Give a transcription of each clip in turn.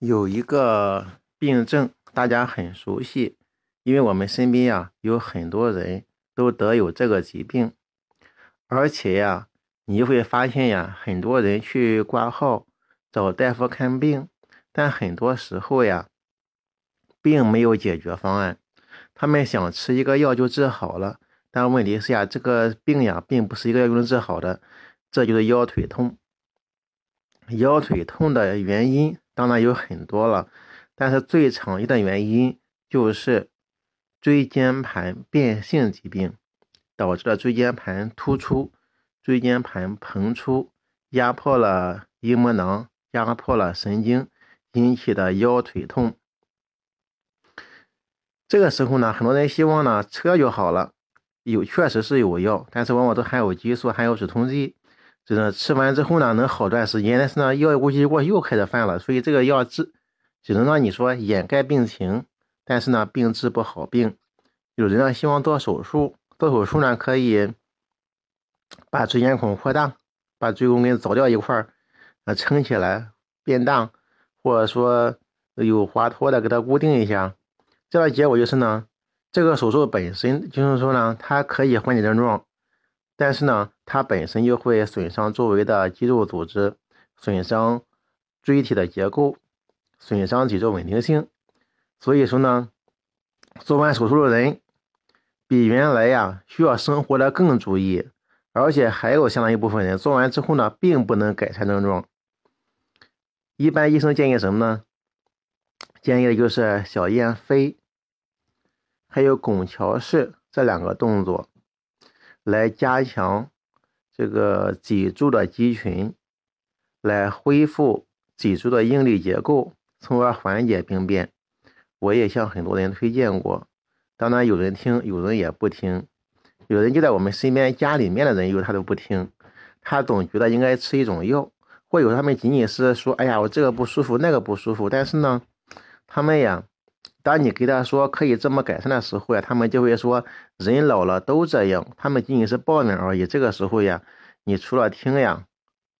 有一个病症，大家很熟悉，因为我们身边呀有很多人都得有这个疾病，而且呀，你会发现呀，很多人去挂号找大夫看病，但很多时候呀，并没有解决方案。他们想吃一个药就治好了，但问题是呀，这个病呀，并不是一个药就能治好的，这就是腰腿痛。腰腿痛的原因。当然有很多了，但是最常见的原因就是椎间盘变性疾病导致的椎间盘突出、椎间盘膨出，压迫了阴膜囊，压迫了神经，引起的腰腿痛。这个时候呢，很多人希望呢吃药就好了，有确实是有药，但是往往都含有激素，含有止痛剂。真的吃完之后呢，能好段时间，但是呢，药过期过又开始犯了，所以这个药治只能让你说掩盖病情，但是呢，病治不好病。有人呢希望做手术，做手术呢可以把椎间孔扩大，把椎弓根凿掉一块儿，呃，撑起来变大，或者说有滑脱的给它固定一下。这样结果就是呢，这个手术本身就是说呢，它可以缓解症状。但是呢，它本身就会损伤周围的肌肉组织，损伤椎体的结构，损伤脊柱稳定性。所以说呢，做完手术的人比原来呀需要生活的更注意，而且还有相当一部分人做完之后呢，并不能改善症状。一般医生建议什么呢？建议的就是小燕飞，还有拱桥式这两个动作。来加强这个脊柱的肌群，来恢复脊柱的应力结构，从而缓解病变。我也向很多人推荐过，当然有人听，有人也不听。有人就在我们身边家里面的人有他都不听，他总觉得应该吃一种药，或有他们仅仅是说：“哎呀，我这个不舒服，那个不舒服。”但是呢，他们呀。当你给他说可以这么改善的时候呀，他们就会说人老了都这样，他们仅仅是抱怨而已。这个时候呀，你除了听呀，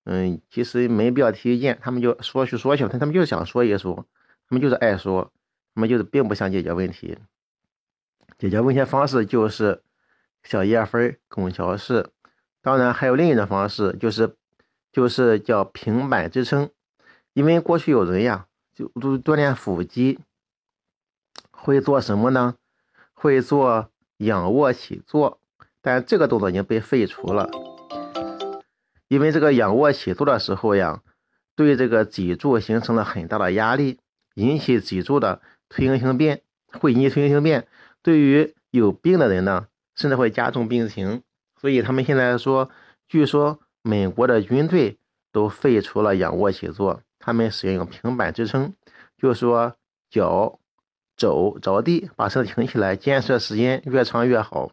嗯，其实没必要提意见，他们就说去说去，他他们就是想说一说，他们就是爱说，他们就是并不想解决问题。解决问题的方式就是小叶分拱桥式，当然还有另一种方式，就是就是叫平板支撑，因为过去有人呀就都锻炼腹肌。会做什么呢？会做仰卧起坐，但这个动作已经被废除了，因为这个仰卧起坐的时候呀，对这个脊柱形成了很大的压力，引起脊柱的退行性变，会引起退行性变。对于有病的人呢，甚至会加重病情。所以他们现在说，据说美国的军队都废除了仰卧起坐，他们使用平板支撑，就说脚。走着地，把车停起来，坚持时间越长越好。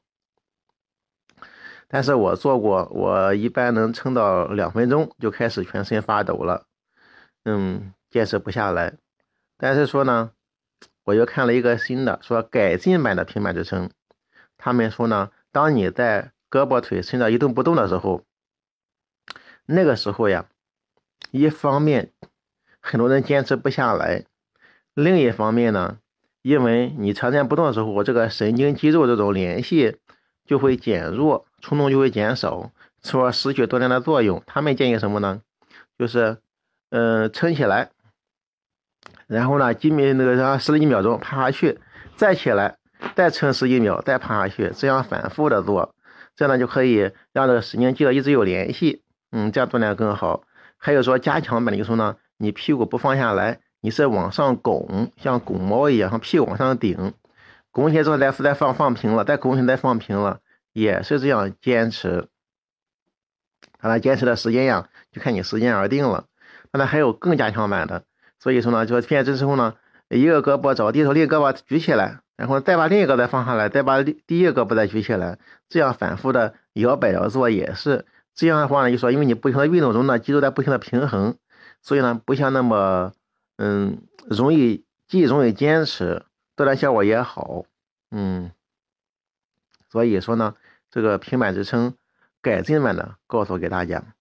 但是我做过，我一般能撑到两分钟就开始全身发抖了，嗯，坚持不下来。但是说呢，我又看了一个新的，说改进版的平板支撑。他们说呢，当你在胳膊腿伸着一动不动的时候，那个时候呀，一方面很多人坚持不下来，另一方面呢。因为你长时间不动的时候，我这个神经肌肉这种联系就会减弱，冲动就会减少，从而失去锻炼的作用。他们建议什么呢？就是，嗯，撑起来，然后呢，几米那个十几秒钟，趴下去，再起来，再撑十几秒，再趴下去，这样反复的做，这样呢就可以让这个神经肌肉一直有联系，嗯，这样锻炼更好。还有说加强版的，就是呢，你屁股不放下来。你是往上拱，像拱猫一样，像屁股往上顶，拱起来之后再再放放平了，再拱起来再放平了，也是这样坚持。当然，坚持的时间呀，就看你时间而定了。当然还有更加强版的，所以说呢，就现在这之后呢，一个胳膊着地，头另一个胳膊举起来，然后再把另一个再放下来，再把第一个胳膊再举起来，这样反复的摇摆着做也是。这样的话呢，就说因为你不停的运动中呢，肌肉在不停的平衡，所以呢，不像那么。嗯，容易既容易坚持，锻炼效果也好。嗯，所以说呢，这个平板支撑改进版的告诉给大家。